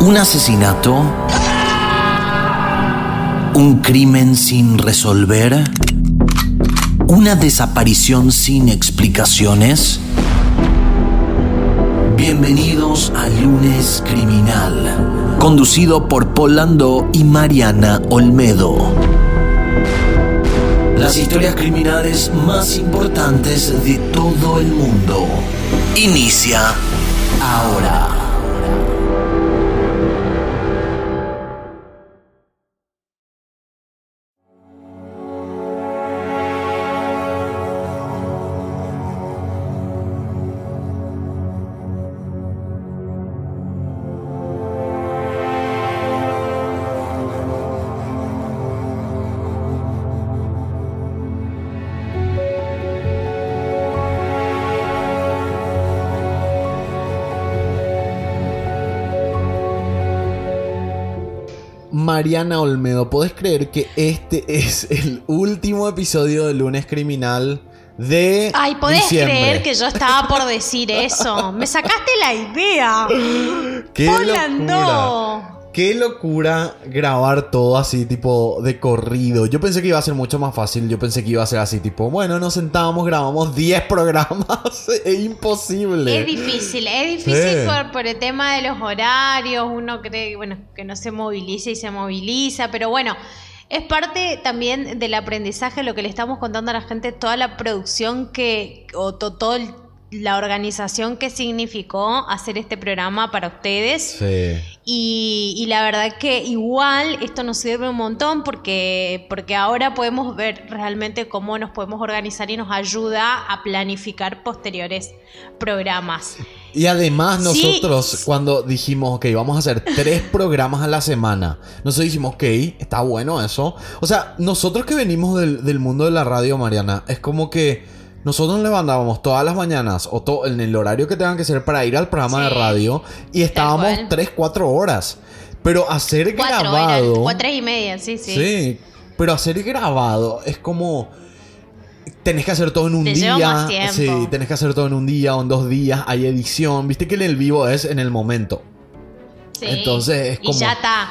¿Un asesinato? ¿Un crimen sin resolver? ¿Una desaparición sin explicaciones? Bienvenidos a Lunes Criminal, conducido por Polando y Mariana Olmedo. Las historias criminales más importantes de todo el mundo. Inicia ahora. Mariana Olmedo, ¿puedes creer que este es el último episodio de Lunes Criminal de Ay, ¿podés diciembre? creer que yo estaba por decir eso? Me sacaste la idea. ¡Qué locura! ¡Qué locura grabar todo así, tipo de corrido! Yo pensé que iba a ser mucho más fácil. Yo pensé que iba a ser así, tipo, bueno, nos sentamos, grabamos 10 programas. es imposible. Es difícil, es difícil Sí. por, por el tema de los horarios. Uno cree bueno, que no se moviliza y se moviliza, pero bueno. Es parte también del aprendizaje, lo que le estamos contando a la gente, toda la producción que, o to- todo el- la organización que significó hacer este programa para ustedes. Sí. Y, y la verdad que igual esto nos sirve un montón porque, porque ahora podemos ver realmente cómo nos podemos organizar y nos ayuda a planificar posteriores programas. Y además Sí. nosotros cuando dijimos, ok, vamos a hacer tres programas a la semana, nosotros dijimos, ok, está bueno eso. O sea, nosotros que venimos del, del mundo de la radio, Mariana, es como que nosotros nos levantábamos todas las mañanas o to- en el horario que tengan que ser para ir al programa de radio y estábamos cual. tres, cuatro horas. Pero hacer Cuatro grabado... cuatro y media, sí, sí. Sí, pero hacer grabado es como. Tenés que hacer todo en un Te día. lleva más tiempo. Sí, tenés que hacer todo en un día o en dos días. Hay edición. Viste que en el vivo es en el momento. Sí. Entonces, es como- Y ya está.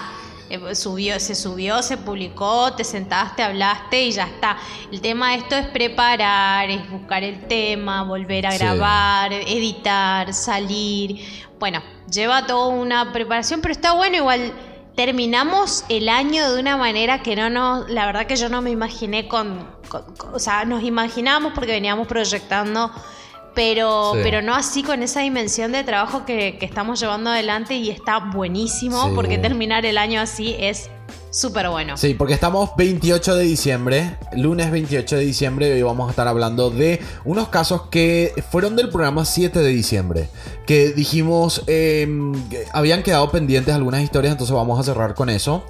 Eh, Subió, se subió, se publicó, te sentaste, hablaste y ya está. El tema de esto es preparar, es buscar el tema, volver a Sí. grabar, editar, salir. Bueno, lleva toda una preparación, pero está bueno igual. Terminamos el año de una manera que no nos, la verdad que yo no me imaginé con, con- con- o sea, nos imaginamos porque veníamos proyectando pero, Sí. pero no así con esa dimensión de trabajo que, que estamos llevando adelante y está buenísimo Sí. porque terminar el año así es súper bueno. Sí, porque estamos 28 de diciembre, lunes 28 de diciembre, y hoy vamos a estar hablando de unos casos que fueron del programa 7 de diciembre. Que dijimos, eh, que habían quedado pendientes algunas historias, entonces vamos a cerrar con eso.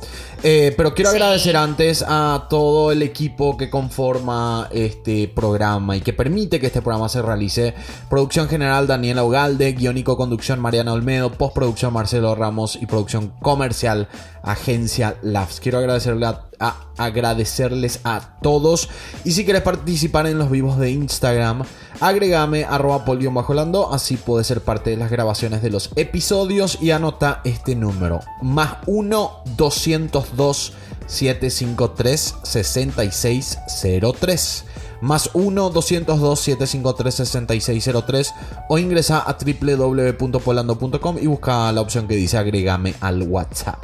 Eh, pero quiero Sí. agradecer antes a todo el equipo que conforma este programa y que permite que este programa se realice. Producción general Daniela Ugalde, guiónico conducción Mariana Olmedo, postproducción Marcelo Ramos y producción comercial Agencia Quiero agradecerles a todos. Y si quieres participar en los vivos de Instagram, agregame arroba polion bajo lando, así puedes ser parte de las grabaciones de los episodios y anota este número. Más 1 202 753 6603 más 1 202 753 6603 o ingresa a www.polando.com y busca la opción que dice agrégame al WhatsApp.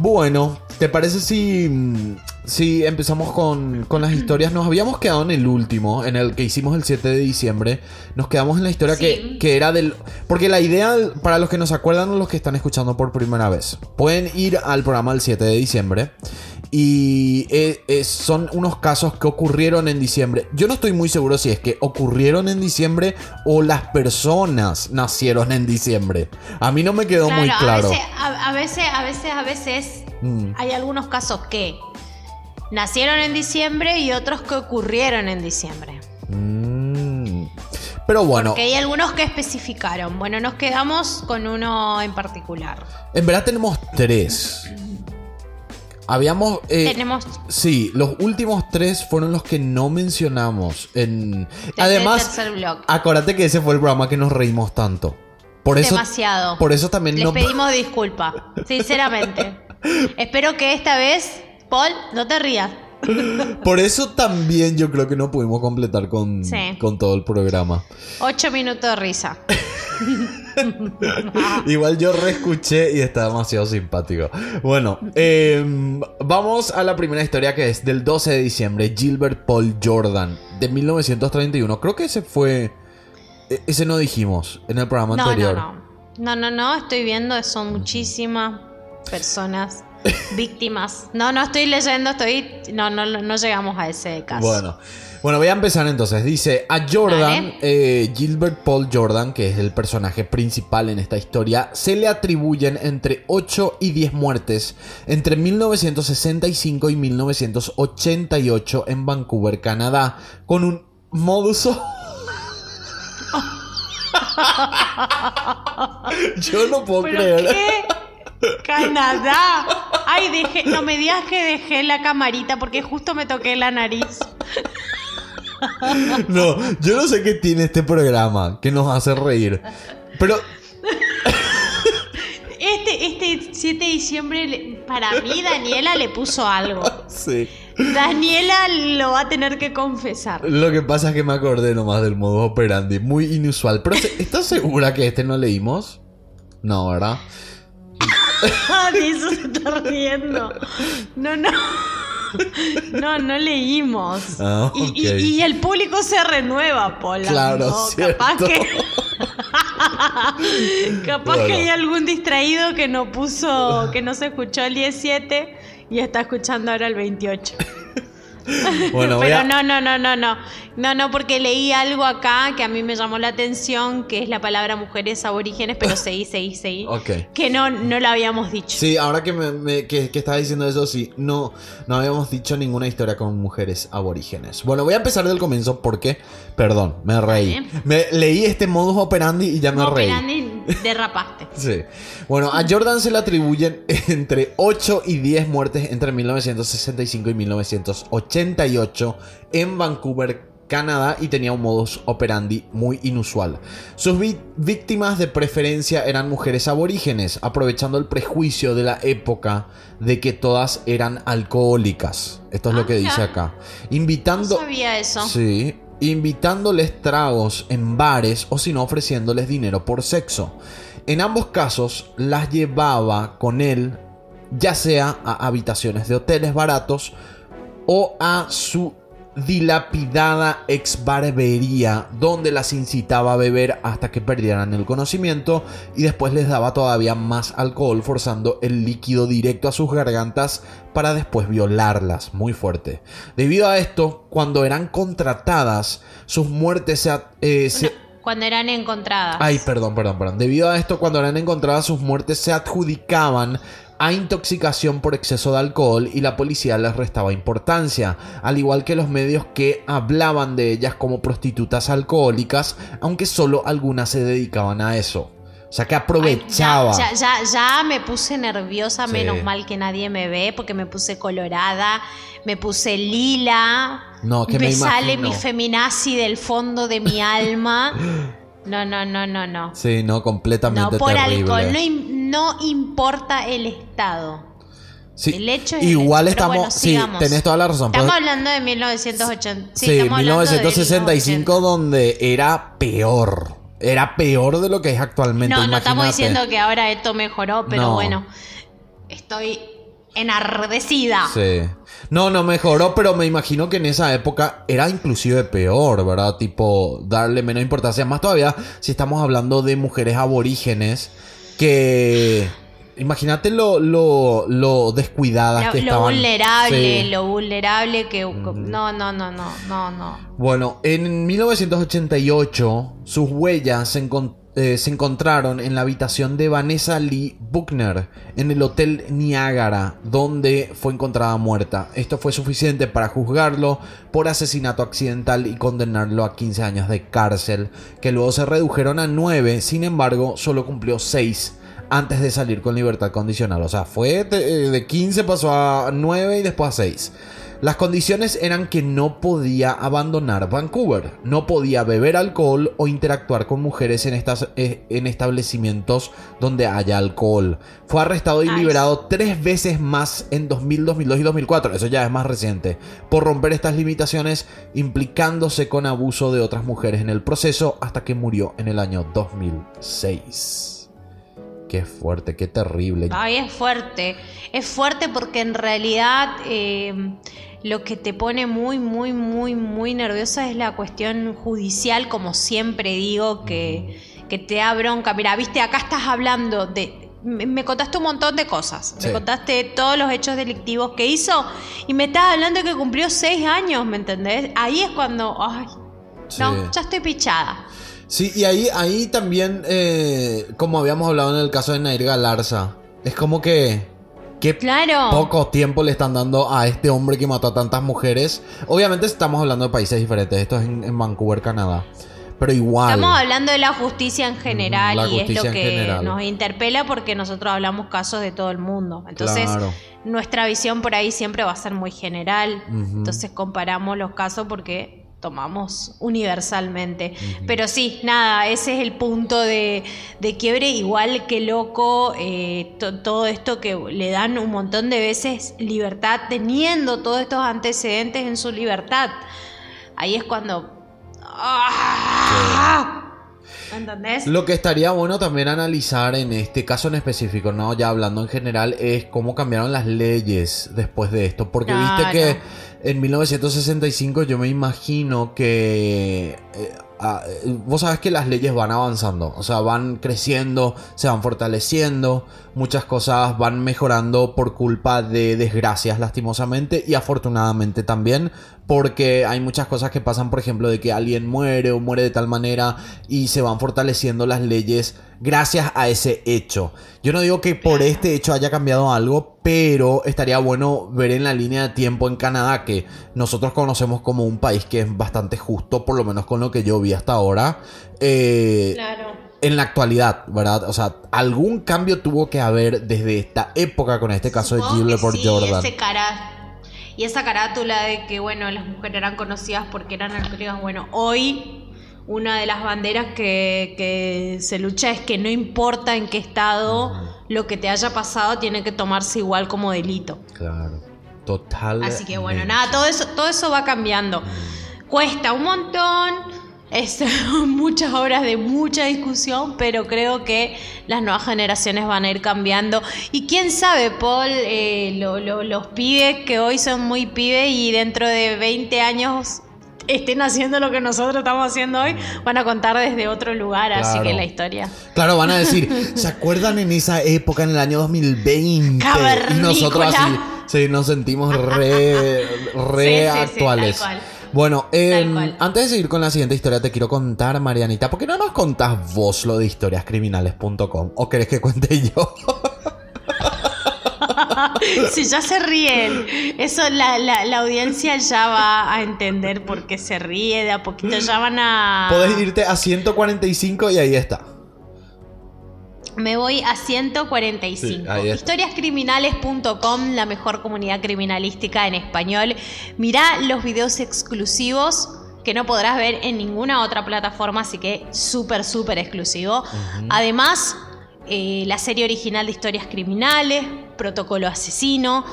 Bueno, ¿te parece si, si empezamos con, con las historias? Nos habíamos quedado en el último, en el que hicimos el 7 de diciembre. Nos quedamos en la historia que, Sí. que era del... Porque la idea, para los que nos acuerdan o los que están escuchando por primera vez, pueden ir al programa del 7 de diciembre. Y eh, eh, son unos casos que ocurrieron en diciembre. Yo no estoy muy seguro si es que ocurrieron en diciembre o las personas nacieron en diciembre. A mí no me quedó muy claro. A veces, a, a veces, a veces, a veces Mm. hay algunos casos que nacieron en diciembre y otros que ocurrieron en diciembre. Mm. Pero bueno, Que hay algunos que especificaron. Bueno, nos quedamos con uno en particular. en verdad tenemos tres. Habíamos... eh, Tenemos Sí, los últimos tres fueron los que no mencionamos. En... Además, blog. acuérdate que ese fue el programa que nos reímos tanto. Por eso, demasiado. Por eso también Les no. pedimos disculpa, sinceramente. Espero que esta vez, Paul, no te rías. Por eso también yo creo que no pudimos completar con, Sí. con todo el programa. Ocho minutos de risa. Igual yo reescuché y está demasiado simpático. Bueno, em, vamos a la primera historia que es del 12 de diciembre. Gilbert Paul Jordan, de 1931. Creo que ese fue... e- Ese no dijimos en el programa No, no, anterior. no. No, no, no, estoy viendo, son muchísimas personas víctimas. No, no estoy leyendo, estoy. No, no, no llegamos a ese caso. Bueno, bueno, voy a empezar entonces. Dice, a Jordan, eh, Gilbert Paul Jordan, que es el personaje principal en esta historia, se le atribuyen entre 8 y 10 muertes entre 1965 y 1988 en Vancouver, Canadá, con un modus... Yo no puedo ¿Pero creer. qué? Canadá. Ay, dejé, no me digas que dejé la camarita porque justo me toqué la nariz. No, yo no sé qué tiene este programa que nos hace reír. Pero Este, este 7 de diciembre, para mí, Daniela le puso algo. sí. Daniela lo va a tener que confesar. Lo que pasa es que me acordé nomás del modo operandi, muy inusual. Pero ¿estás segura que este no leímos? No, ¿verdad? De eso se está riendo. No, no. No, no leímos. Ah, Y- y, y el público se renueva, Pola. Claro, ¿no? cierto. Capaz que. Capaz Bueno. que hay algún distraído que no puso, que no se escuchó el 17 y está escuchando ahora el 28. Bueno, Pero a... no, no, no, no, no. No, no, porque leí algo acá que a mí me llamó la atención, que es la palabra mujeres aborígenes, pero seguí, seguí, seguí. Ok. Que no, no lo habíamos dicho. Sí, ahora que, me, me- que, que estaba diciendo eso, sí, no, no habíamos dicho ninguna historia con mujeres aborígenes. Bueno, voy a empezar del comienzo porque, perdón, me reí. Me, leí este modus operandi y ya me Como reí. Pirani, derrapaste. Sí. Bueno, a Jordan se le atribuyen entre 8 y 10 muertes entre 1965 y 1988 en Vancouver, Canadá, y tenía un modus operandi muy inusual. Sus víctimas de preferencia eran mujeres aborígenes, aprovechando el prejuicio de la época de que todas eran alcohólicas. Esto es Ah, lo que mira. dice acá. No Invitando... sabía eso. Sí, invitándoles tragos en bares o si no ofreciéndoles dinero por sexo. En ambos casos las llevaba con él ya sea a habitaciones de hoteles baratos o a su dilapidada ex barbería donde las incitaba a beber hasta que perdieran el conocimiento y después les daba todavía más alcohol forzando el líquido directo a sus gargantas para después violarlas muy fuerte. Debido a esto, cuando eran contratadas, sus muertes se... eh, se- Cuando eran encontradas. Ay, perdón, perdón, perdón. Debido a esto, cuando eran encontradas, sus muertes se adjudicaban a intoxicación por exceso de alcohol y la policía les restaba importancia, al igual que los medios que hablaban de ellas como prostitutas alcohólicas, aunque solo algunas se dedicaban a eso. O sea que Ay, aprovechaba. ya, ya, ya, ya me puse nerviosa, Sí. menos mal que nadie me ve, porque me puse colorada, me puse lila. No, que me sale imagino. mi feminazi del fondo de mi alma. No, no, no, no, no. Sí, no, completamente No, por terrible. alcohol, no, no importa el estado. Sí, el hecho es- Igual estamos, bueno, sí, tenés toda la razón. Estamos pero- hablando de 1980. Sí, Sí, estamos hablando de 1965 1980. donde era peor. Era peor de lo que es actualmente. No, no estamos diciendo que ahora esto mejoró, pero No. bueno, estoy enardecida. Sí. No, no mejoró, pero me imagino que en esa época era inclusive peor, ¿verdad? Tipo, darle menos importancia. Más todavía si estamos hablando de mujeres aborígenes que... Imagínate lo, lo, lo descuidadas Lo, que lo estaban. vulnerable, Sí. lo vulnerable que... No, no, no, no, no, no. Bueno, en 1988 sus huellas se, encon- eh, se encontraron en la habitación de Vanessa Lee Buckner en el Hotel Niagara, donde fue encontrada muerta. Esto fue suficiente para juzgarlo por asesinato accidental y condenarlo a 15 años de cárcel, que luego se redujeron a 9, sin embargo, solo cumplió 6 antes de salir con libertad condicional. O sea, fue de, eh, de 15 pasó a 9 y después a 6. Las condiciones eran que no podía abandonar Vancouver, no podía beber alcohol o interactuar con mujeres en, estas, eh, en establecimientos donde haya alcohol. Fue arrestado y liberado tres veces más en 2000, 2002 y 2004, eso ya es más reciente, por romper estas limitaciones implicándose con abuso de otras mujeres en el proceso hasta que murió en el año 2006. Qué fuerte, qué terrible. Ay, es fuerte. Es fuerte porque en realidad eh, lo que te pone muy, muy, muy, muy nerviosa es la cuestión judicial, como siempre digo, que, que te da bronca. Mira, viste, acá estás hablando de... Me contaste un montón de cosas. Sí. Me contaste todos los hechos delictivos que hizo y me estás hablando de que cumplió seis años, ¿me entendés? Ahí es cuando... Ay, Sí. no, ya estoy pichada. Sí, y ahí, ahí también, eh, como habíamos hablado en el caso de Nair Galarza, es como que... Qué Claro. poco tiempo le están dando a este hombre que mató a tantas mujeres. Obviamente estamos hablando de países diferentes. Esto es en, en Vancouver, Canadá. Pero igual. Estamos hablando de la justicia en general la y es lo que general. nos interpela porque nosotros hablamos casos de todo el mundo. Entonces, Claro. nuestra visión por ahí siempre va a ser muy general. Entonces, comparamos los casos porque tomamos universalmente. Pero sí, nada, ese es el punto de, de quiebre. Igual que loco, eh, to- todo esto que le dan un montón de veces libertad, teniendo todos estos antecedentes en su libertad. Ahí es cuando... ¡Ah! ¿Entendés? Lo que estaría bueno también analizar en este caso en específico, no ya hablando en general, es cómo cambiaron las leyes después de esto. Porque viste que en 1965 yo me imagino que... eh, ah, eh, vos sabes que las leyes van avanzando, o sea, van creciendo, se van fortaleciendo, muchas cosas van mejorando por culpa de desgracias lastimosamente y afortunadamente también porque hay muchas cosas que pasan, por ejemplo, de que alguien muere o muere de tal manera y se van fortaleciendo las leyes gracias a ese hecho. Yo no digo que por este hecho haya cambiado algo, pero estaría bueno ver en la línea de tiempo en Canadá que nosotros conocemos como un país que es bastante justo, por lo menos con lo que yo vi hasta ahora. Eh, Claro. En la actualidad, ¿verdad? O sea, algún cambio tuvo que haber desde esta época con este caso de que Gilbert sí, Jordan. ese cara- y esa carátula de que, bueno, las mujeres eran conocidas porque eran alcohólicas. Bueno, hoy una de las banderas que, que se lucha es que no importa en qué estado lo que te haya pasado tiene que tomarse igual como delito. Claro. Total. Así que bueno, nada, todo eso, todo eso va cambiando. Cuesta un montón, es muchas horas de mucha discusión, pero creo que las nuevas generaciones van a ir cambiando. Y quién sabe, Paul, eh, lo- lo- los pibes que hoy son muy pibes y dentro de 20 años estén haciendo lo que nosotros estamos haciendo hoy, van a contar desde otro lugar, así que la historia. Claro, van a decir, ¿se acuerdan en esa época, en el año 2020? Y nosotros así, sí, nos sentimos re, re Sí, sí, sí, actuales. tal cual. Bueno, cual. antes de seguir con la siguiente historia, te quiero contar, Marianita, ¿por qué no nos contás vos lo de historiascriminales.com? ¿O querés que cuente yo? si ya se ríen, eso la, la, la audiencia ya va a entender por qué se ríe, de a poquito ya van a... Podés irte a 145 y ahí está. Me voy a 145. Sí, ahí está. Historiascriminales.com, la mejor comunidad criminalística en español. Mirá los videos exclusivos que no podrás ver en ninguna otra plataforma, así que súper, súper exclusivo. Además, eh, la serie original de historias criminales, Protocolo Asesino,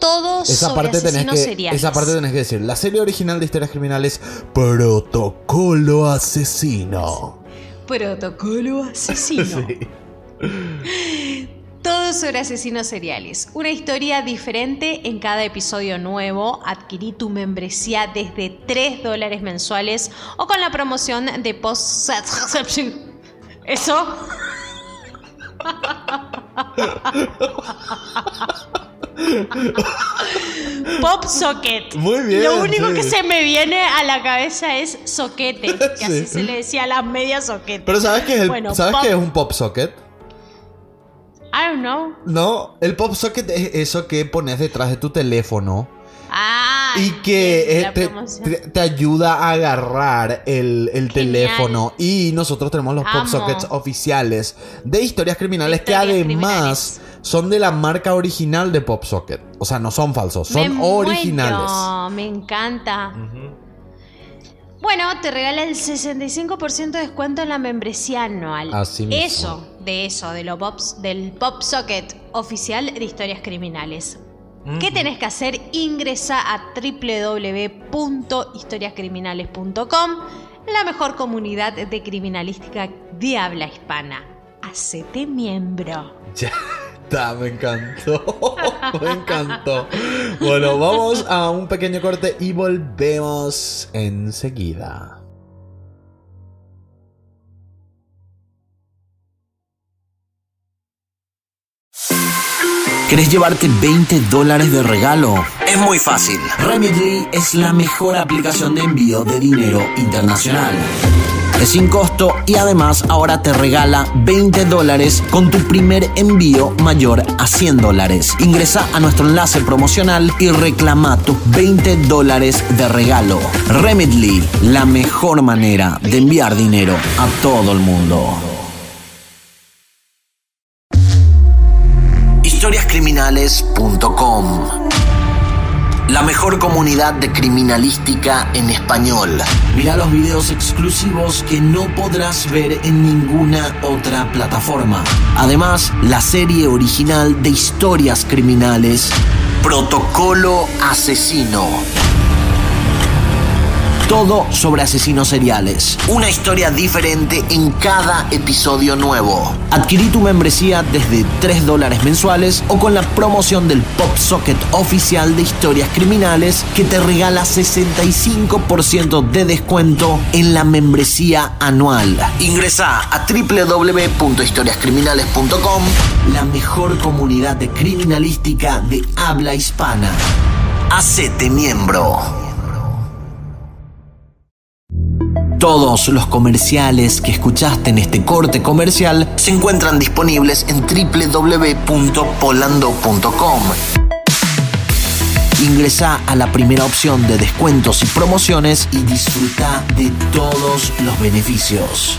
todo Esa sobre parte, tenés que, seriales. esa parte tenés que decir. La serie original de historias criminales, Protocolo Asesino. Protocolo Asesino. Todo sobre asesinos seriales. Una historia diferente en cada episodio nuevo. Adquirí tu membresía desde 3 dólares mensuales o con la promoción de post Eso. Pop Socket. Muy bien, Lo único sí. que se me viene a la cabeza es soquete, que así Sí. se le decía a las medias soquete. Pero ¿sabes qué es, el- Bueno, ¿sabes qué es un pop socket? I don't know. No, el pop socket es eso que pones detrás de tu teléfono Ah, y que eh, te, te- te ayuda a agarrar el, teléfono. Y nosotros tenemos los pop sockets oficiales de historias criminales que además son de la marca original de PopSocket. O sea, no son falsos, son Me originales. muero, me encanta. Bueno, te regala el 65% de descuento en la membresía anual. Así mismo. Eso, de eso, de lo pops, del Pop Socket oficial de historias criminales. ¿Qué tenés que hacer? Ingresa a www.historiascriminales.com, la mejor comunidad de criminalística de habla hispana. Hacete miembro. Ya me encantó. me encantó. Bueno, vamos a un pequeño corte y volvemos enseguida. ¿Querés llevarte 20 dólares de regalo? Es muy fácil. Remitly es la mejor aplicación de envío de dinero internacional. Es sin costo y además ahora te regala 20 dólares con tu primer envío mayor a 100 dólares. Ingresa a nuestro enlace promocional y reclama tus 20 dólares de regalo. Remitly, la mejor manera de enviar dinero a todo el mundo. historiascriminales.com La mejor comunidad de criminalística en español. Mira los videos exclusivos que no podrás ver en ninguna otra plataforma. Además, la serie original de historias criminales Protocolo Asesino. Todo sobre asesinos seriales. Una historia diferente en cada episodio nuevo. Adquirí tu membresía desde 3 dólares mensuales o con la promoción del Pop Socket oficial de historias criminales que te regala 65% de descuento en la membresía anual. Ingresa a www.historiascriminales.com, la mejor comunidad de criminalística de habla hispana. Hacete miembro. Todos los comerciales que escuchaste en este corte comercial se encuentran disponibles en www.polando.com. Ingresa a la primera opción de descuentos y promociones y disfruta de todos los beneficios.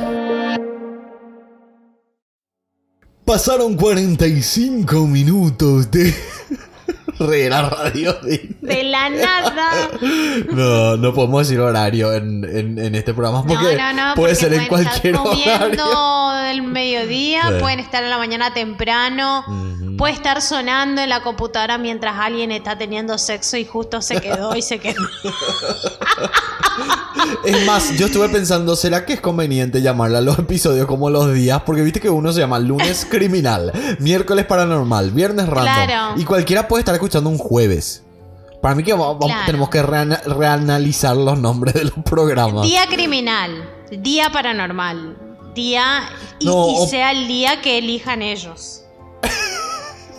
Pasaron 45 minutos de la radio. de- De la nada. No, no podemos decir horario en, en- en este programa porque no, no, no, puede porque ser en cualquier estar horario. del mediodía, Sí. pueden estar en la mañana temprano, puede estar sonando en la computadora mientras alguien está teniendo sexo y justo se quedó y se quedó. Es más, yo estuve pensando, ¿será que es conveniente llamarle a los episodios como los días? Porque viste que uno se llama lunes criminal, miércoles paranormal, viernes random. Claro. Y cualquiera puede estar escuchando un jueves. Para mí que va- vamos- Claro. tenemos que reana- reanalizar los nombres de los programas. Día criminal, día paranormal, día y, No, y sea el día que elijan ellos.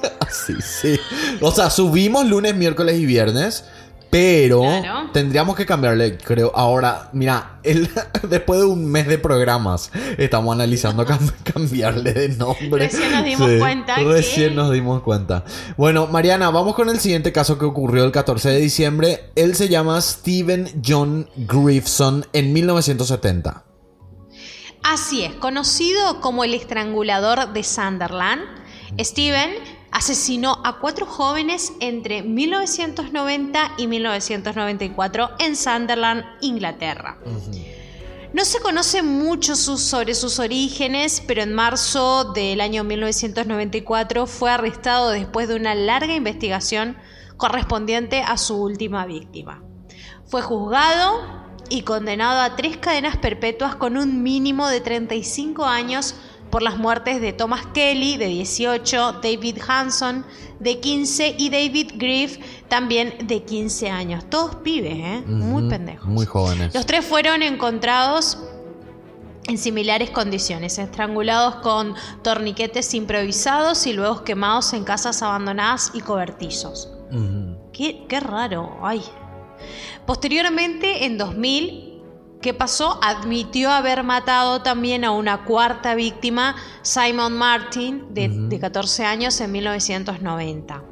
Sí, sí. O sea, subimos lunes, miércoles y viernes. Pero Claro. tendríamos que cambiarle, creo. Ahora, mira, el, después de un mes de programas, estamos analizando cam- cambiarle de nombre. Recién nos dimos cuenta que- Recién nos dimos cuenta. Bueno, Mariana, vamos con el siguiente caso que ocurrió el 14 de diciembre. Él se llama Stephen John Griffson en 1970. Así es, conocido como el estrangulador de Sunderland, Steven asesinó a cuatro jóvenes entre 1990 y 1994 en Sunderland, Inglaterra. No se conoce mucho sobre sus orígenes, pero en marzo del año 1994 fue arrestado después de una larga investigación correspondiente a su última víctima. Fue juzgado y condenado a tres cadenas perpetuas con un mínimo de 35 años por las muertes de Thomas Kelly, de 18, David Hanson, de 15 y David Griff, también de 15 años. Todos pibes, ¿eh? Muy pendejos. Muy jóvenes. Los tres fueron encontrados en similares condiciones, estrangulados con torniquetes improvisados y luego quemados en casas abandonadas y cobertizos. qué, qué raro, ay. Posteriormente, en 2000, ¿Qué pasó? Admitió haber matado también a una cuarta víctima, Simon Martin, de, 14 años, en 1990.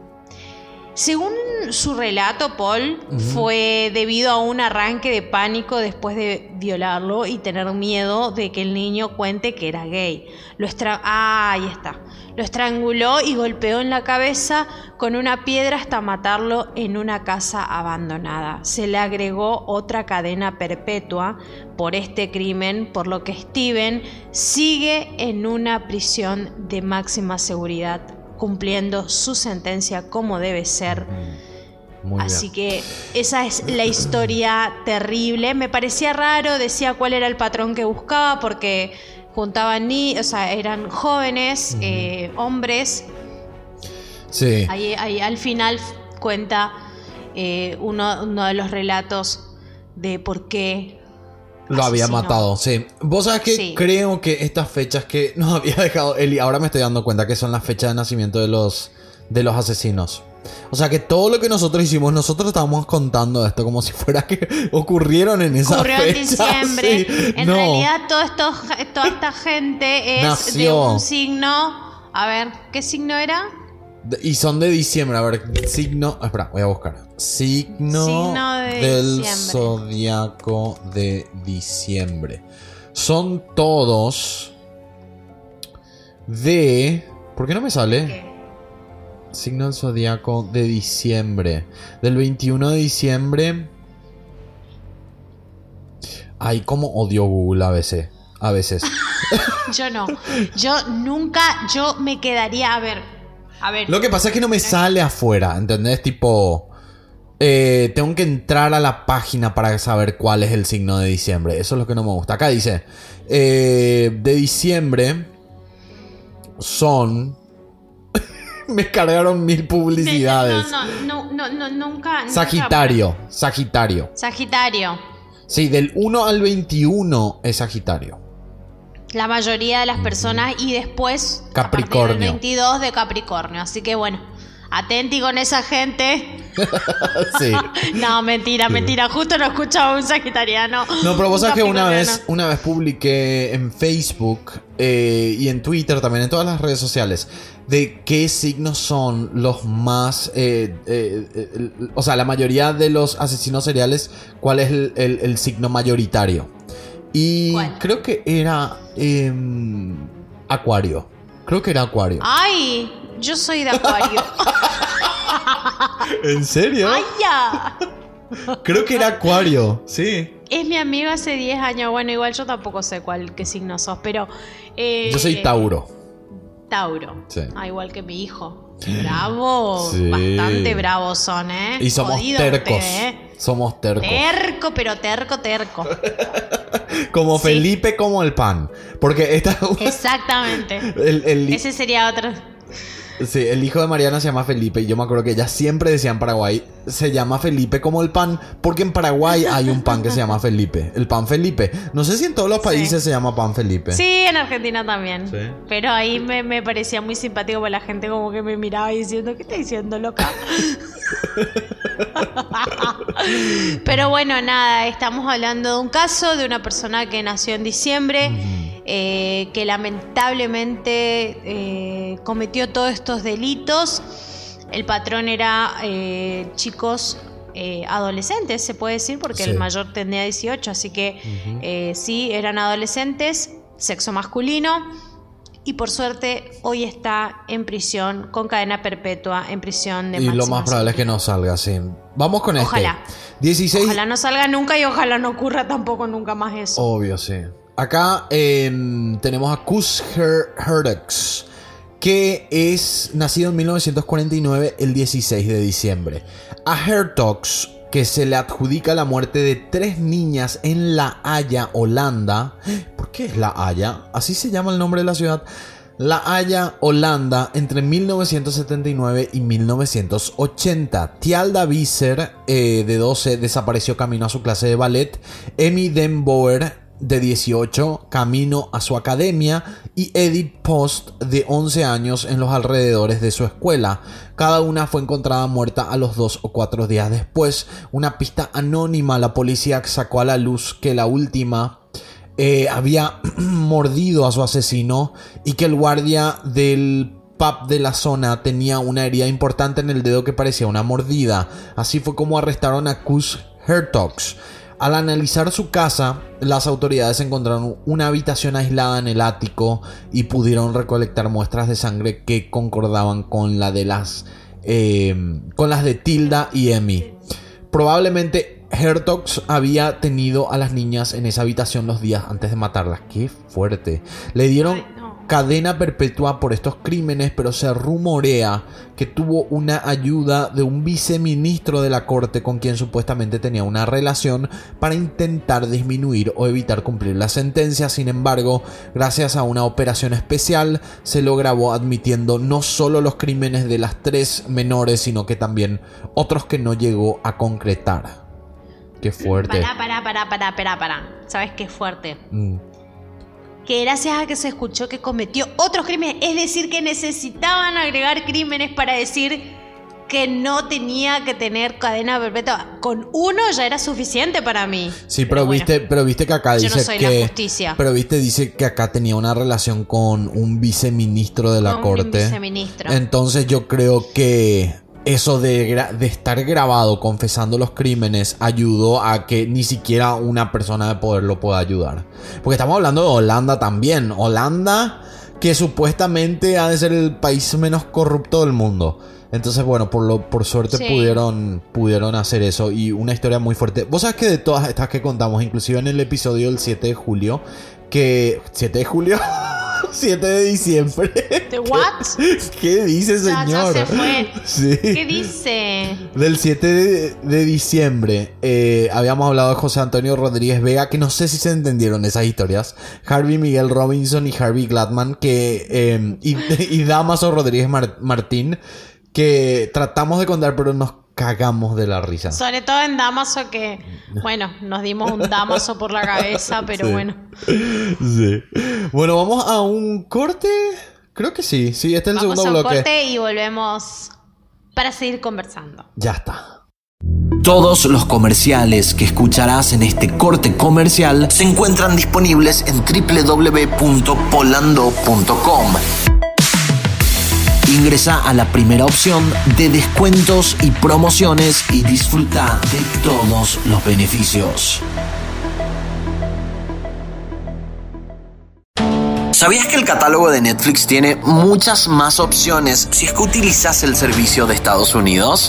Según su relato, Paul fue debido a un arranque de pánico después de violarlo y tener miedo de que el niño cuente que era gay. Lo ah, ahí está. Lo estranguló y golpeó en la cabeza con una piedra hasta matarlo en una casa abandonada. Se le agregó otra cadena perpetua por este crimen, por lo que Steven sigue en una prisión de máxima seguridad, cumpliendo su sentencia como debe ser. Así que esa es la historia terrible. Me parecía raro, decía cuál era el patrón que buscaba, porque juntaban ni, o sea, eran jóvenes, eh, hombres. Sí. Ahí, al final cuenta eh, uno, de los relatos de por qué lo había matado, sí. Vos sabés que creo que estas fechas que nos había dejado Eli, ahora me estoy dando cuenta que son las fechas de nacimiento de los, de los asesinos. O sea que todo lo que nosotros hicimos, nosotros estábamos contando esto como si fuera que ocurrieron en esa Ocurrió en diciembre. en realidad, todo esto, toda esta gente es de un signo. A ver, ¿qué signo era? Y son de diciembre. A ver, signo. Espera, voy a buscar. Signo, del zodiaco de diciembre. Son todos de. ¿Por qué no me sale? Signo del zodiaco de diciembre. Del 21 de diciembre. Ay, como odio Google a veces. A veces. yo no. Yo nunca. Yo me quedaría. A ver. A ver. Lo que pasa es que no me sale afuera. ¿Entendés? Tipo. Eh, tengo que entrar a la página para saber cuál es el signo de diciembre. Eso es lo que no me gusta. Acá dice. Eh, de diciembre. Son me cargaron mil publicidades. No, no, no, nunca. Sagitario, Sagitario. Sagitario. Sí, del 1 al 21 es Sagitario. La mayoría de las personas y después Capricornio. A 22 de Capricornio. Así que bueno, atenti con esa gente. sí. no, mentira, mentira. Justo no escuchaba un sagitariano. No, pero vos sabés que una vez, una vez publiqué en Facebook eh, y en Twitter también, en todas las redes sociales, de qué signos son los más. Eh, eh, o sea, la mayoría de los asesinos seriales, cuál es el, signo mayoritario. Y creo que era. Em, Acuario. Creo que era Acuario. ¡Ay! Yo soy de Acuario. ¿En serio? ¡Ay, ya! Creo que era Acuario, sí. Es mi amigo hace 10 años. Bueno, igual yo tampoco sé cuál qué signo sos, pero. Eh, yo soy Tauro. Tauro. Sí. Ah, igual que mi hijo. Bravo. Bastante bravos son, ¿eh? Y somos tercos. ¿eh? Somos tercos. Terco, pero terco, terco. como Felipe, como el pan. Porque esta. Exactamente. Ese sería otro. Sí, el hijo de Mariana se llama Felipe y yo me acuerdo que ella siempre decía en Paraguay, se llama Felipe como el pan, porque en Paraguay hay un pan que se llama Felipe, el pan Felipe. No sé si en todos los países se llama pan Felipe. Sí, en Argentina también. ¿Sí? Pero ahí me, parecía muy simpático porque la gente como que me miraba diciendo, ¿qué está diciendo, loca? Pero bueno, nada, estamos hablando de un caso de una persona que nació en diciembre. Eh, que lamentablemente eh, cometió todos estos delitos. El patrón era eh, chicos adolescentes, se puede decir, porque el mayor tenía 18, así que sí, eran adolescentes, sexo masculino. Y por suerte hoy está en prisión con cadena perpetua, en prisión de Y lo más probable es que no salga, sí. Vamos con ojalá. este. 16... Ojalá no salga nunca y ojalá no ocurra tampoco nunca más eso. Obvio, sí. Acá tenemos a Kus Herdox, que es nacido en 1949, el 16 de diciembre. A Hertox, que se le adjudica la muerte de tres niñas en La Haya, Holanda. ¿Por qué es La Haya? Así se llama el nombre de la ciudad. La Haya, Holanda, entre 1979 y 1980. Tialda Visser, de 12, desapareció camino a su clase de ballet. Emmy Den de 18, camino a su academia, y Edith Post, de 11 años, en los alrededores de su escuela. Cada una fue encontrada muerta a los dos o cuatro días después. Una pista anónima, la policía sacó a la luz que la última eh, había mordido a su asesino y que el guardia del pub de la zona tenía una herida importante en el dedo que parecía una mordida. Así fue como arrestaron a Kus Hertogs. Al analizar su casa, las autoridades encontraron una habitación aislada en el ático y pudieron recolectar muestras de sangre que concordaban con la de las eh, con las de Tilda y Emmy. Probablemente Hertogs había tenido a las niñas en esa habitación los días antes de matarlas. Qué fuerte. Le dieron. Cadena perpetua por estos crímenes, pero se rumorea que tuvo una ayuda de un viceministro de la corte con quien supuestamente tenía una relación para intentar disminuir o evitar cumplir la sentencia. Sin embargo, gracias a una operación especial, se lo grabó admitiendo no solo los crímenes de las tres menores, sino que también otros que no llegó a concretar. Qué fuerte. Pará, pará, pará, pará, pará, pará. ¿Sabes qué fuerte? Mm. Que gracias a que se escuchó que cometió otros crímenes, es decir, que necesitaban agregar crímenes para decir que no tenía que tener cadena perpetua. Con uno ya era suficiente para mí. Sí, pero, viste, pero viste que acá yo dice no soy la que. justicia. Pero viste, dice que acá tenía una relación con un viceministro de la Con un corte. viceministro. Entonces yo creo que eso de, estar grabado confesando los crímenes ayudó a que ni siquiera una persona de poder lo pueda ayudar. Porque estamos hablando de Holanda también. Holanda que supuestamente ha de ser el país menos corrupto del mundo. Entonces, bueno, por lo por suerte Sí. pudieron pudieron hacer eso y una historia muy fuerte. Vos sabés que de todas estas que contamos, inclusive en el episodio del 7 de julio, que 7 de julio, 7 de diciembre. ¿De what? ¿Qué dice, Ya, ya señor? se fue. Sí. ¿Qué dice? Del 7 de, de diciembre eh, habíamos hablado de José Antonio Rodríguez Vega, que no sé si se entendieron esas historias. Harvey Miguel Robinson y Harvey Gladman, que, eh, y, y Damaso Rodríguez Mar- Martín, que tratamos de contar, pero nos cagamos de la risa. Sobre todo en Damaso que, bueno, nos dimos un Damaso por la cabeza, pero Sí. bueno. Sí. Bueno, vamos a un corte. Creo que sí. Sí, este es el Vamos a segundo un bloque. corte y volvemos para seguir conversando. Ya está. Todos los comerciales que escucharás en este corte comercial se encuentran disponibles en www.polando.com. Ingresa a la primera opción de descuentos y promociones y disfruta de todos los beneficios. ¿Sabías que el catálogo de Netflix tiene muchas más opciones si es que utilizas el servicio de Estados Unidos?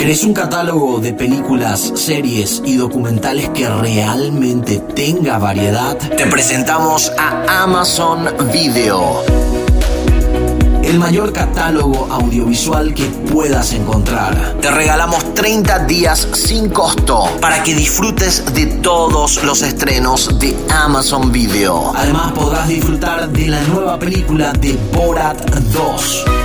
¿Querés un catálogo de películas, series y documentales que realmente tenga variedad? Te presentamos a Amazon Video. El mayor catálogo audiovisual que puedas encontrar. Te regalamos 30 días sin costo para que disfrutes de todos los estrenos de Amazon Video. Además podrás disfrutar de la nueva película de Borat 2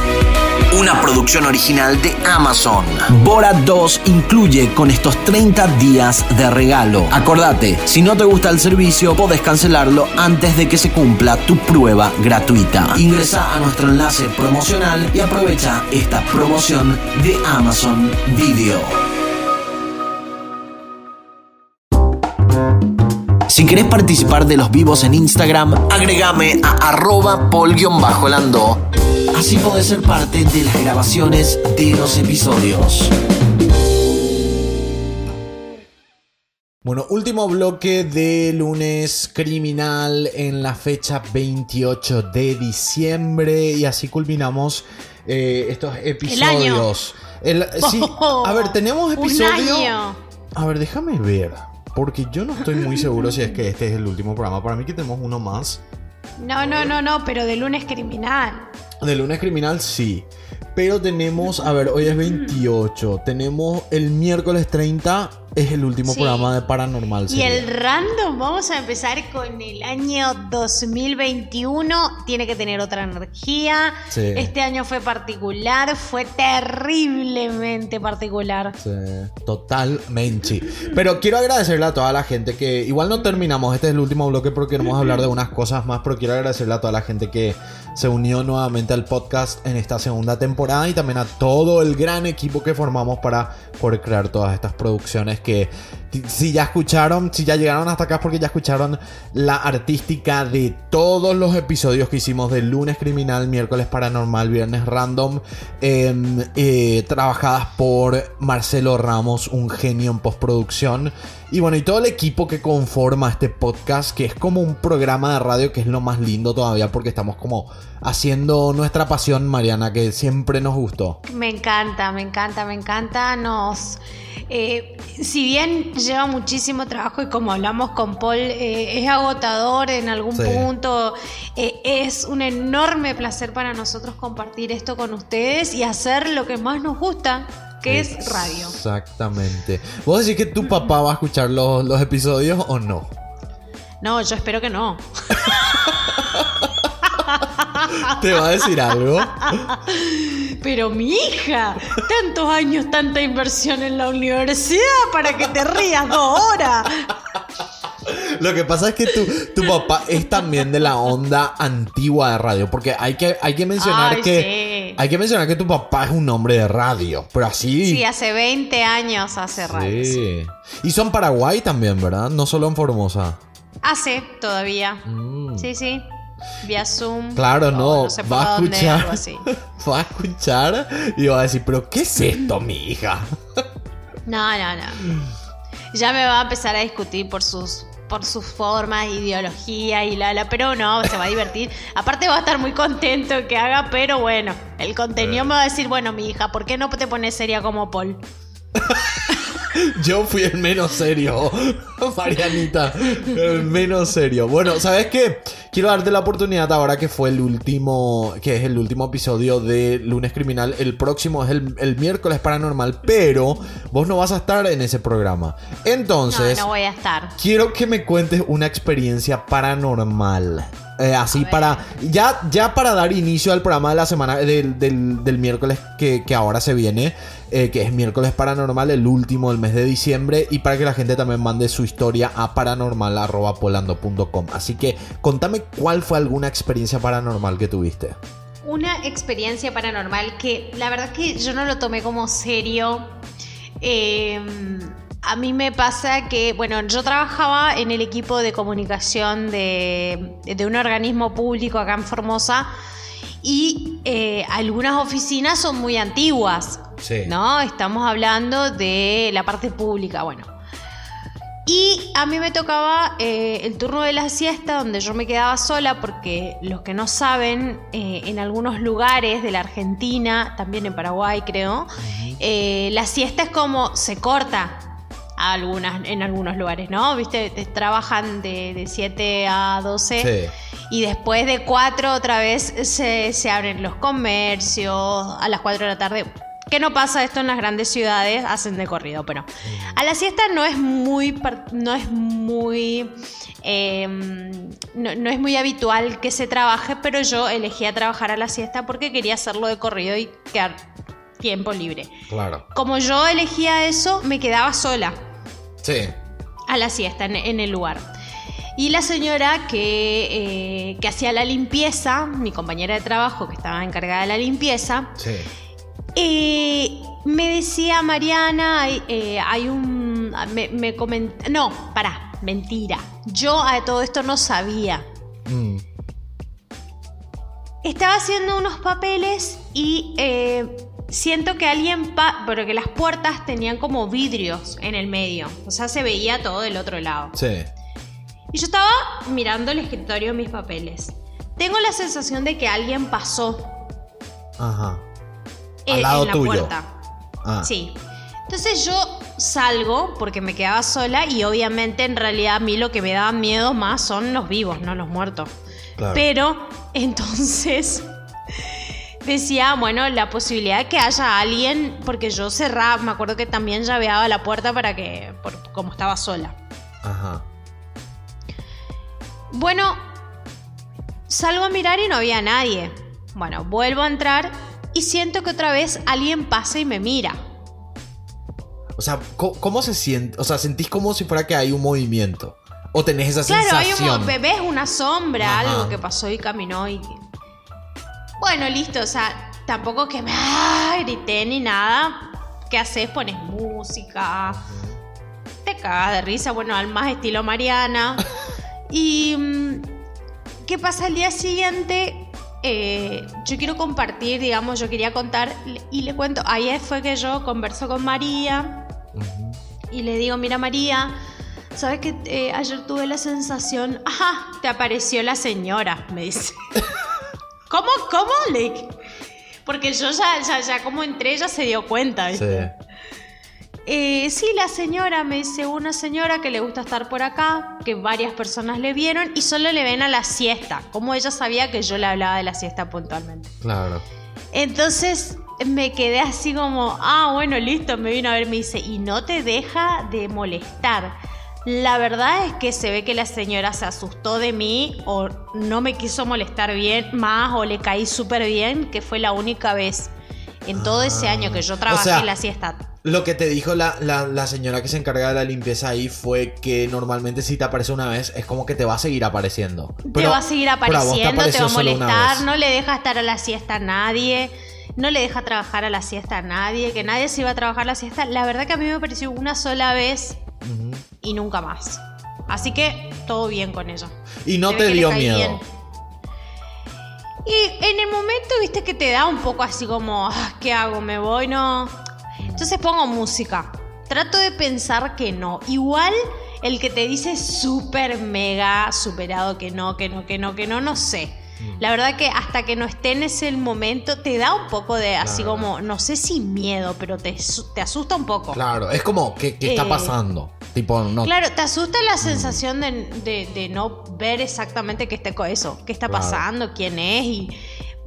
una producción original de Amazon. Borat 2 incluye con estos 30 días de regalo. Acordate, si no te gusta el servicio, podés cancelarlo antes de que se cumpla tu prueba gratuita. Ingresa a nuestro enlace promocional y aprovecha esta promoción de Amazon Video. Si querés participar de los vivos en Instagram, agregame a arroba pol-lando. Así podés ser parte de las grabaciones de los episodios. Bueno, último bloque de lunes criminal en la fecha 28 de diciembre y así culminamos eh, estos episodios. El- sí, a ver, tenemos Un episodio. año. A ver, déjame ver. Porque yo no estoy muy seguro si es que este es el último programa. Para mí que tenemos uno más. No, no, no, no, pero de lunes criminal. De lunes criminal sí. Pero tenemos, a ver, hoy es 28. Tenemos el miércoles 30 es el último Sí. programa de Paranormal. Y el random, vamos a empezar con el año 2021. Tiene que tener otra energía. Sí. Este año fue particular, fue terriblemente particular. Sí, totalmente. Pero quiero agradecerle a toda la gente que. Igual no terminamos, este es el último bloque porque queremos hablar de unas cosas más, pero quiero agradecerle a toda la gente que se unió nuevamente al podcast en esta segunda temporada y también a todo el gran equipo que formamos para poder crear todas estas producciones que si ya escucharon, si ya llegaron hasta acá es porque ya escucharon la artística de todos los episodios que hicimos de lunes criminal, miércoles paranormal, viernes random, em, eh, trabajadas por Marcelo Ramos, un genio en postproducción. Y bueno, y todo el equipo que conforma este podcast, que es como un programa de radio que es lo más lindo todavía porque estamos como haciendo nuestra pasión, Mariana, que siempre nos gustó. Me encanta, me encanta, me encanta. Nos. eh, si bien lleva muchísimo trabajo y como hablamos con Paul, eh, es agotador en algún Sí. punto, eh, es un enorme placer para nosotros compartir esto con ustedes y hacer lo que más nos gusta, que es radio. Exactamente. ¿Vos decís que tu papá va a escuchar los, los episodios o no? No, yo espero que no. ¿Te va a decir algo? Pero mi hija, tantos años, tanta inversión en la universidad para que te rías dos horas. Lo que pasa es que tu, tu papá es también de la onda antigua de radio. Porque hay que, hay que mencionar Ay, que. sí. Hay que mencionar que tu papá es un hombre de radio. Pero así. Sí, hace 20 años hace radio. sí. Y son Paraguay también, ¿verdad? No solo en Formosa. Hace todavía. Mm. Sí, sí. Vía Zoom. Claro, o no. sé va a escuchar. así. Va a escuchar y va a decir, ¿pero qué es esto, mi hija? No, no, no. Ya me va a empezar a discutir por sus por sus formas, ideología y la la, pero no, se va a divertir. Aparte va a estar muy contento que haga, pero bueno, el contenido me va a decir, bueno, mi hija, ¿por qué no te pones seria como Paul? Yo fui el menos serio, Marianita. El menos serio. Bueno, ¿sabes qué? Quiero darte la oportunidad ahora que fue el último, que es el último episodio de Lunes Criminal. El próximo es el, el miércoles paranormal, pero vos no vas a estar en ese programa. Entonces, no, no voy a estar. quiero que me cuentes una experiencia paranormal. Eh, así para. Ya, ya para dar inicio al programa de la semana del, del- del miércoles que, que ahora se viene. eh, que es miércoles paranormal, el último del mes de diciembre. Y para que la gente también mande su historia a paranormal.polando.com. Así que contame cuál fue alguna experiencia paranormal que tuviste. Una experiencia paranormal que la verdad que yo no lo tomé como serio. Eh, a mí me pasa que, bueno, yo trabajaba en el equipo de comunicación de, de un organismo público acá en Formosa y eh, algunas oficinas son muy antiguas, Sí. ¿no? Estamos hablando de la parte pública, bueno. Y a mí me tocaba eh, el turno de la siesta donde yo me quedaba sola porque los que no saben, eh, en algunos lugares de la Argentina, también en Paraguay creo, la siesta es como se corta a algunas, en algunos lugares, ¿no? Viste, trabajan de, de 7 a 12 Sí. y después de 4 otra vez se, se abren los comercios a las 4 de la tarde. ¿Qué no pasa esto en las grandes ciudades? Hacen de corrido, pero a la siesta no es muy, no es muy, eh, no, no es muy habitual que se trabaje, pero yo elegí a trabajar a la siesta porque quería hacerlo de corrido y quedar tiempo libre. Claro. Como yo elegía eso, me quedaba sola Sí. a la siesta en, en el lugar. Y la señora que, eh, que hacía la limpieza, mi compañera de trabajo que estaba encargada de la limpieza, Sí. eh, me decía Mariana, hay, eh, hay un... Me, me coment- No, pará, mentira. Yo a todo esto no sabía. Mm. Estaba haciendo unos papeles y eh, siento que alguien... Pa porque las puertas tenían como vidrios en el medio. O sea, se veía todo del otro lado. Sí. Y yo estaba mirando el escritorio de mis papeles. Tengo la sensación de que alguien pasó Ajá. en, Al lado en la tuyo. puerta. Ah. Sí. Entonces yo salgo porque me quedaba sola y obviamente en realidad a mí lo que me daba miedo más son los vivos, no los muertos. Claro. Pero entonces decía, bueno, la posibilidad de que haya alguien, porque yo cerraba, me acuerdo que también llaveaba la puerta para que, por, como estaba sola. Ajá. Bueno, salgo a mirar y no había nadie. Bueno, vuelvo a entrar y siento que otra vez alguien pasa y me mira. O sea, ¿cómo, cómo se siente? O sea, ¿sentís como si fuera que hay un movimiento? ¿O tenés esa Claro, hay sensación? un, ves una sombra, Ajá. algo que pasó y caminó y... Bueno, listo, o sea, tampoco que me ¡ah! grité ni nada. ¿Qué haces? Pones música, te cagas de risa, bueno, al más estilo Mariana. y... mm, ¿Qué pasa el día siguiente? Eh, yo quiero compartir, digamos, yo quería contar y le cuento, ayer fue que yo converso con María y le digo, mira María, ¿sabes que eh, ayer tuve la sensación, ajá, te apareció la señora, me dice. ¿Cómo? ¿Cómo? Le dije. Porque yo ya, ya, ya como entré, ella se dio cuenta. ¿viste? Sí. Eh, sí, la señora, me dice una señora que le gusta estar por acá, que varias personas le vieron y solo le ven a la siesta. Como ella sabía que yo le hablaba de la siesta puntualmente. Claro. Entonces me quedé así como, ah, bueno, listo, me vino a ver, me dice, y no te deja de molestar. La verdad es que se ve que la señora se asustó de mí o no me quiso molestar bien más o le caí súper bien, que fue la única vez en todo ese Ah. año que yo O trabajé sea, en la siesta. Lo que te dijo la, la- la señora que se encarga de la limpieza ahí fue que normalmente si te aparece una vez es como que te va a seguir apareciendo. te va a seguir apareciendo, te va apareció a molestar, no le deja estar a la siesta a nadie, no le deja trabajar a la siesta a nadie, que nadie se iba a trabajar la siesta. La verdad que a mí me pareció una sola vez. Y nunca más. Así que todo bien con ella. Y no te dio miedo. bien. Y en el momento, viste que te da un poco así como, "Ah, ¿qué hago? ¿Me voy? No. Entonces pongo música. Trato de pensar que no. Igual el que te dice súper mega superado que no, que no, que no, que no, no sé. Mm. La verdad que hasta que no esté en ese momento te da un poco de así Claro. como, no sé si miedo, pero te, te asusta un poco. Claro, es como, ¿qué, qué está Eh, pasando? Tipo, no. Claro, te asusta la sensación de, de- de no ver exactamente qué está eso, qué está Claro. pasando, quién es y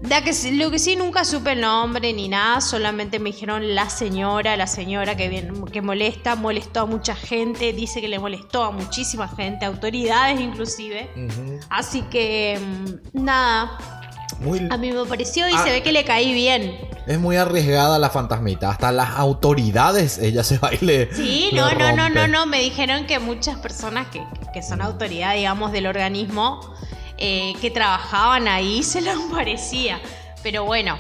da que lo que sí nunca supe el nombre ni nada, solamente me dijeron la señora, la señora que bien, que molesta, molestó a mucha gente, dice que le molestó a muchísima gente, autoridades inclusive. Así que mm, nada, Muy- a mí me pareció y Ah. se ve que le caí bien. es muy arriesgada la fantasmita. Hasta las autoridades ella se va y le. Sí, le no, no, no, no, no. Me dijeron que muchas personas que, que son autoridad, digamos, del organismo, eh, que trabajaban ahí, se lo parecía. Pero bueno.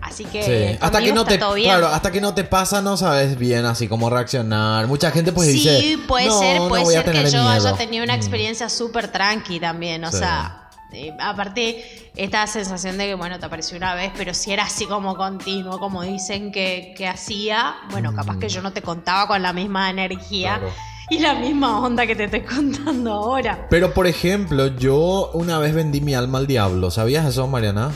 Así que Sí, hasta que no te claro, hasta que no te pasa no sabes bien así cómo reaccionar. Mucha gente pues sí, dice, puede "No, ser, puede ser que yo haya miedo". tenido una Mm. experiencia súper tranqui también. O Sí. sea, eh, aparte, esta sensación de que, bueno, te apareció una vez, pero si era así como continuo, como dicen que, que hacía, bueno, capaz Mm. que yo no te contaba con la misma energía Claro. y la misma onda que te estoy contando ahora. Pero por ejemplo, yo una vez vendí mi alma al diablo. ¿Sabías eso, Mariana?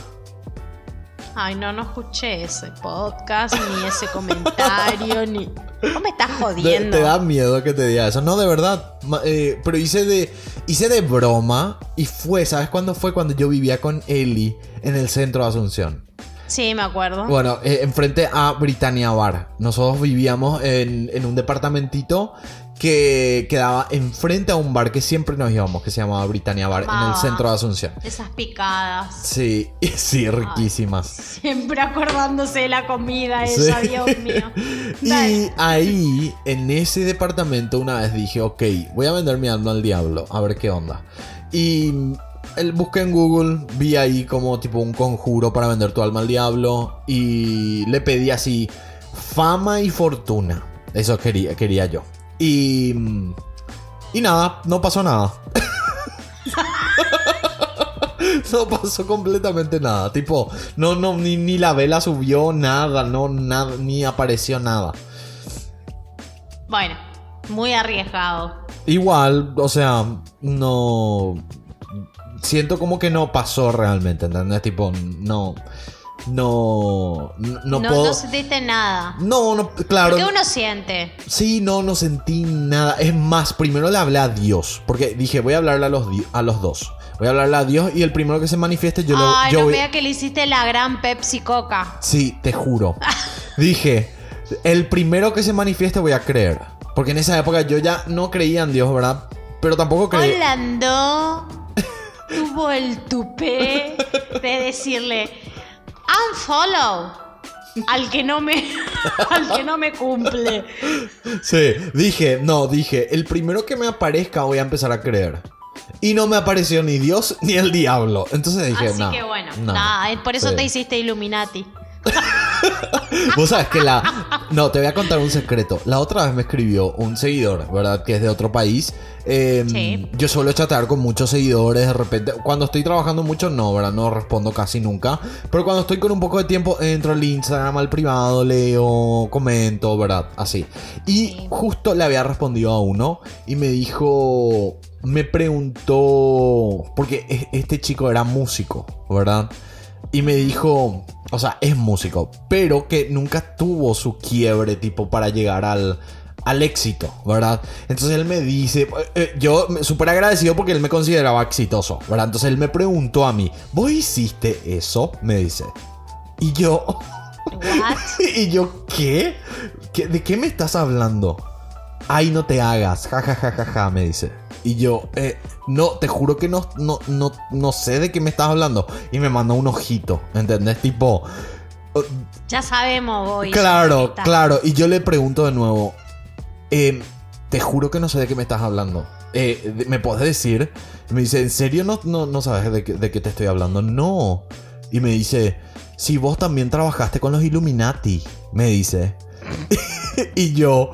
Ay, no, no escuché ese podcast, ni ese comentario, ni... ¿Cómo me estás Te, jodiendo? te da miedo que te diga eso. No, de verdad. Eh, pero hice de, hice de broma y fue, ¿sabes cuándo fue? Cuando yo vivía con Eli en el centro de Asunción. Sí, me acuerdo. Bueno, eh, enfrente a Britannia Bar. Nosotros vivíamos en, en un departamentito que quedaba enfrente a un bar que siempre nos íbamos, que se llamaba Britannia Bar, en el Amaba. centro de Asunción. Esas picadas. Sí, sí, riquísimas. Siempre acordándose de la comida Sí. esa, Dios mío. Y ahí, en ese departamento, una vez dije, ok, voy a vender mi alma al diablo, a ver qué onda. Y el, busqué en Google, vi ahí como tipo un conjuro para vender tu alma al diablo y le pedí así fama y fortuna. Eso quería, quería yo. Y... Y nada, no pasó nada. No pasó completamente nada. Tipo, no, no, ni, ni la vela subió, nada, no, nada, ni apareció nada. Bueno, muy arriesgado. Igual, o sea, no. Siento como que no pasó realmente, ¿entendés? Tipo, no. No, no, no No, puedo. no sentiste nada. No, no, claro. ¿Qué uno siente? Sí, no, no sentí nada. Es más, primero le hablé a Dios. Porque dije, voy a hablarle a los, a los dos. Voy a hablarle a Dios y el primero que se manifieste yo lo Ay, yo no voy- vea que le hiciste la gran Pepsi Coca. Sí, te juro. Dije, el primero que se manifieste voy a creer. Porque en esa época yo ya no creía en Dios, ¿verdad? Pero tampoco creía. Orlando tuvo el tupé de decirle unfollow al que no me al que no me cumple. Sí, dije, no, dije, el primero que me aparezca voy a empezar a creer. Y no me apareció ni Dios ni el diablo. Entonces dije, Así no. que bueno, no, eh, por eso sí. te hiciste Illuminati. Vos sabes que la. No, te voy a contar un secreto. La otra vez me escribió un seguidor, ¿verdad? Que es de otro país. Eh, Sí. Yo suelo chatear con muchos seguidores. De repente, cuando estoy trabajando mucho, no, ¿verdad? No respondo casi nunca. Pero cuando estoy con un poco de tiempo, entro al Instagram, al privado, leo, comento, ¿verdad? Así. Y Sí. justo le había respondido a uno y me dijo. Me preguntó. Porque e- este chico era músico, ¿verdad? Y me dijo, o sea, es músico, pero que nunca tuvo su quiebre tipo para llegar al, al éxito, ¿verdad? Entonces él me dice, eh, eh, yo súper agradecido porque él me consideraba exitoso, ¿verdad? Entonces él me preguntó a mí, ¿vos hiciste eso? Me dice. Y yo, What? y yo, ¿qué? ¿Qué- ¿De qué me estás hablando? Ay, no te hagas, ja, ja, ja, ja, ja, me dice. Y yo, eh, no, te juro que no, no, no, no sé de qué me estás hablando. Y me mandó un ojito, ¿entendés? Tipo, Ya sabemos, voy. claro, claro. Y yo le pregunto de nuevo, eh, te juro que no sé de qué me estás hablando. Eh, ¿Me puedes decir? Y me dice, ¿en serio no, no, no sabes de qué, de qué te estoy hablando? No. Y me dice, si vos también trabajaste con los Illuminati, me dice. y yo,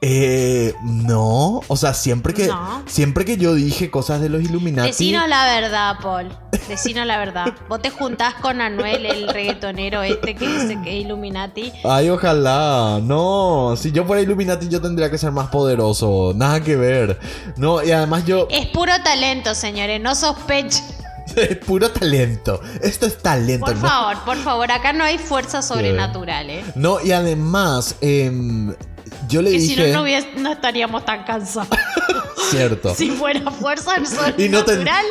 eh, no. O sea, siempre que, No. siempre que yo dije cosas de los Illuminati. Decinos la verdad, Paul. Decinos la verdad. Vos te juntás con Anuel, el reggaetonero este que dice que es Illuminati. Ay, ojalá. No, si yo fuera Illuminati yo tendría que ser más poderoso. Nada que ver. No, y además yo... Es puro talento, señores. No sospechen. Es puro talento. Esto es talento. Por ¿no? favor, por favor. Acá no hay fuerza sobrenatural, ¿eh? No, y además, em, yo le Que si dije... no, no, estaríamos tan cansados. Cierto. si fuera fuerza Y no ten- sobrenatural.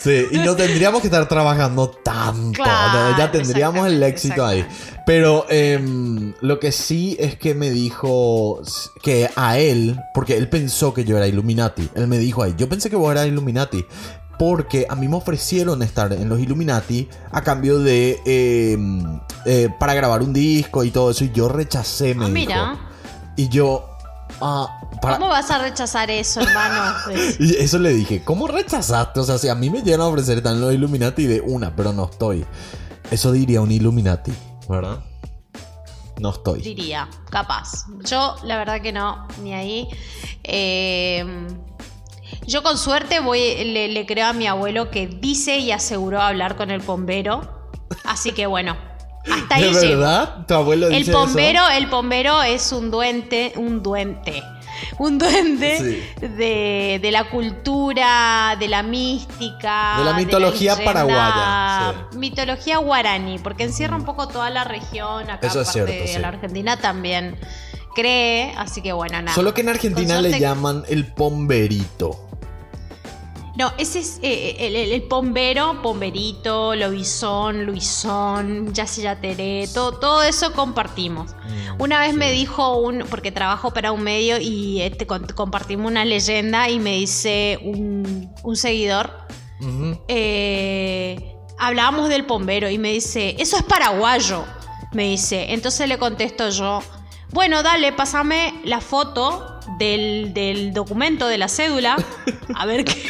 Sí, y no tendríamos que estar trabajando tanto. Claro, ¿no? ya tendríamos el éxito ahí. Pero em, lo que sí es que me dijo que a él, porque él pensó que yo era Illuminati. Él me dijo ahí, yo pensé que vos eras Illuminati. Porque a mí me ofrecieron estar en los Illuminati a cambio de. em, eh, para grabar un disco y todo eso. Y yo rechacé, me Ah, dijo. mira. Y yo. ah, para- ¿Cómo vas a rechazar eso, hermano? y eso le dije, ¿cómo rechazaste? O sea, si a mí me llegan a ofrecer están los Illuminati de una, pero no estoy. Eso diría un Illuminati, ¿verdad? No estoy. Diría, capaz. Yo, la verdad que no, ni ahí. Eh, yo con suerte voy, le, le creo a mi abuelo que dice y aseguró hablar con el bombero. Así que bueno, hasta ahí ¿De llego. verdad? ¿Tu abuelo El dice bombero, el bombero es un duende, un duende. Un duende Sí. de, de la cultura, de la mística. De la mitología leyenda- paraguaya, sí. Mitología guaraní, porque encierra un poco toda la región, acá Eso es parte cierto, de sí. la Argentina también cree, así que bueno, nada. eso? Solo que en Argentina le llaman el pomberito. No, ese es eh, el, el, el pombero, pomberito, lobizón, luisón, yacillateré, todo, todo eso compartimos. Mm, Una vez me dijo un, porque trabajo para un medio y este, compartimos una leyenda y me dice un, un seguidor, eh, hablábamos del pombero y me dice, eso es paraguayo, me dice. Entonces le contesto yo, bueno, dale, pásame la foto del, del documento de la cédula, a ver qué,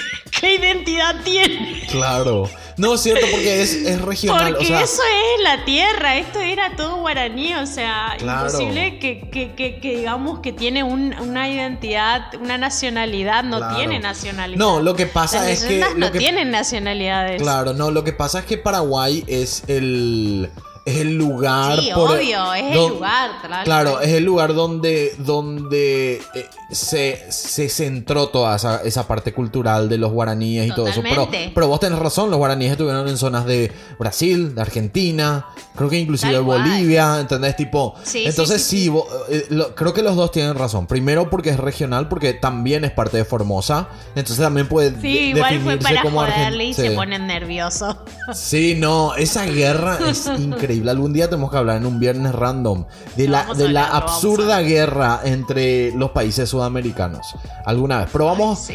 qué identidad tiene. Claro. No, es cierto, porque es, es regional. Porque o sea, eso es la tierra, esto era todo guaraní, o sea, Claro. imposible que, que- que- que digamos que tiene un- una identidad, una nacionalidad, no Claro. tiene nacionalidad. No, lo que pasa Las es que- lo no que- tienen nacionalidades. Claro, no, lo que pasa es que Paraguay es el. Es el lugar. Sí, obvio, es el lugar. Claro, es el lugar donde, donde eh, se, se, centró toda esa, esa, parte cultural de los guaraníes y todo eso. Pero, pero vos tenés razón, los guaraníes estuvieron en zonas de Brasil, de Argentina, creo que inclusive de Bolivia, ¿entendés? Tipo, entonces sí, eh, creo que los dos tienen razón. Primero porque es regional, porque también es parte de Formosa, entonces también puede sí, igual fue para como y se ponen nerviosos. Sí, no, esa guerra es increíble. Algún día tenemos que hablar en un viernes random de la, de la absurda guerra entre los países sudamericanos. Alguna vez. Pero vamos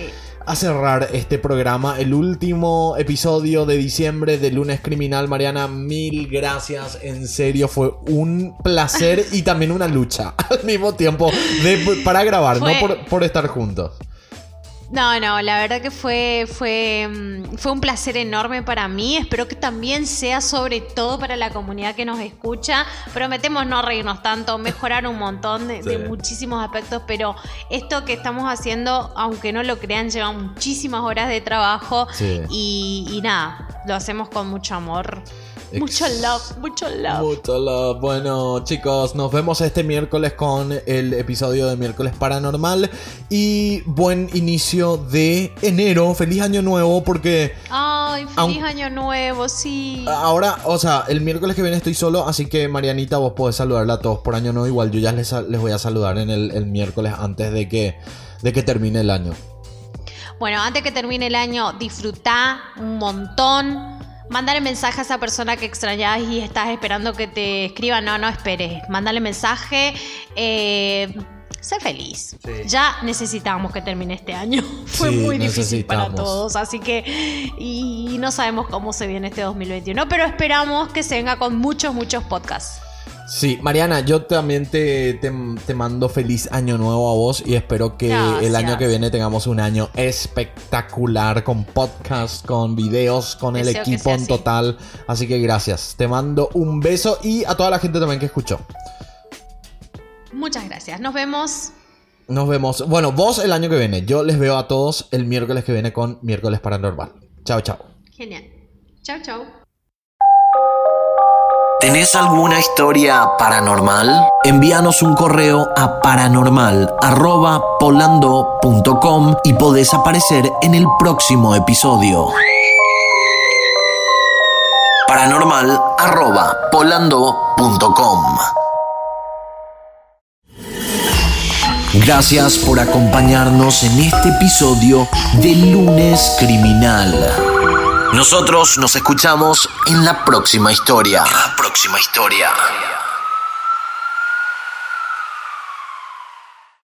a cerrar este programa, el último episodio de diciembre de Lunes Criminal. Mariana, mil gracias. En serio, fue un placer y también una lucha al mismo tiempo de, para grabar, no por, por estar juntos. No, no, la verdad que fue, fue, mm, fue un placer enorme para mí. Espero que también sea sobre todo para la comunidad que nos escucha. Prometemos no reírnos tanto, mejorar un montón de, muchísimos aspectos, pero esto que estamos haciendo, aunque no lo crean, lleva muchísimas horas de trabajo y, y nada, lo hacemos con mucho amor. Mucho love, mucho love. Mucho love. Bueno, chicos, nos vemos este miércoles con el episodio de miércoles paranormal. Y buen inicio de enero. Feliz año nuevo porque... Ay, feliz año nuevo, sí. Ahora, o sea, el miércoles que viene estoy solo, así que Marianita, vos podés saludarla a todos por año nuevo. Igual yo ya les, les voy a saludar en el, el miércoles antes de que, de que termine el año. Bueno, antes que termine el año, disfrutá un montón Mándale mensaje a esa persona que extrañas y estás esperando que te escriba. No, no esperes. Mándale mensaje. Eh, sé feliz. Ya necesitábamos que termine este año. Fue muy difícil para todos. Así que. Y no sabemos cómo se viene este 2021. Pero esperamos que se venga con muchos, muchos podcasts. Sí, Mariana, yo también te, te, mando feliz año nuevo a vos y espero que el año que viene tengamos un año espectacular con podcast, con videos, con el equipo en total. Así que gracias. Te mando un beso y a toda la gente también que escuchó. Muchas gracias. Nos vemos. Nos vemos. Bueno, vos el año que viene. Yo les veo a todos el miércoles que viene con Miércoles Paranormal. Chao, chao. Genial. Chao, chao. ¿Tenés alguna historia paranormal? Envíanos un correo a paranormal.polando.com y podés aparecer en el próximo episodio. paranormal.polando.com Gracias por acompañarnos en este episodio de Lunes Criminal. Nosotros nos escuchamos en la próxima historia. La próxima historia.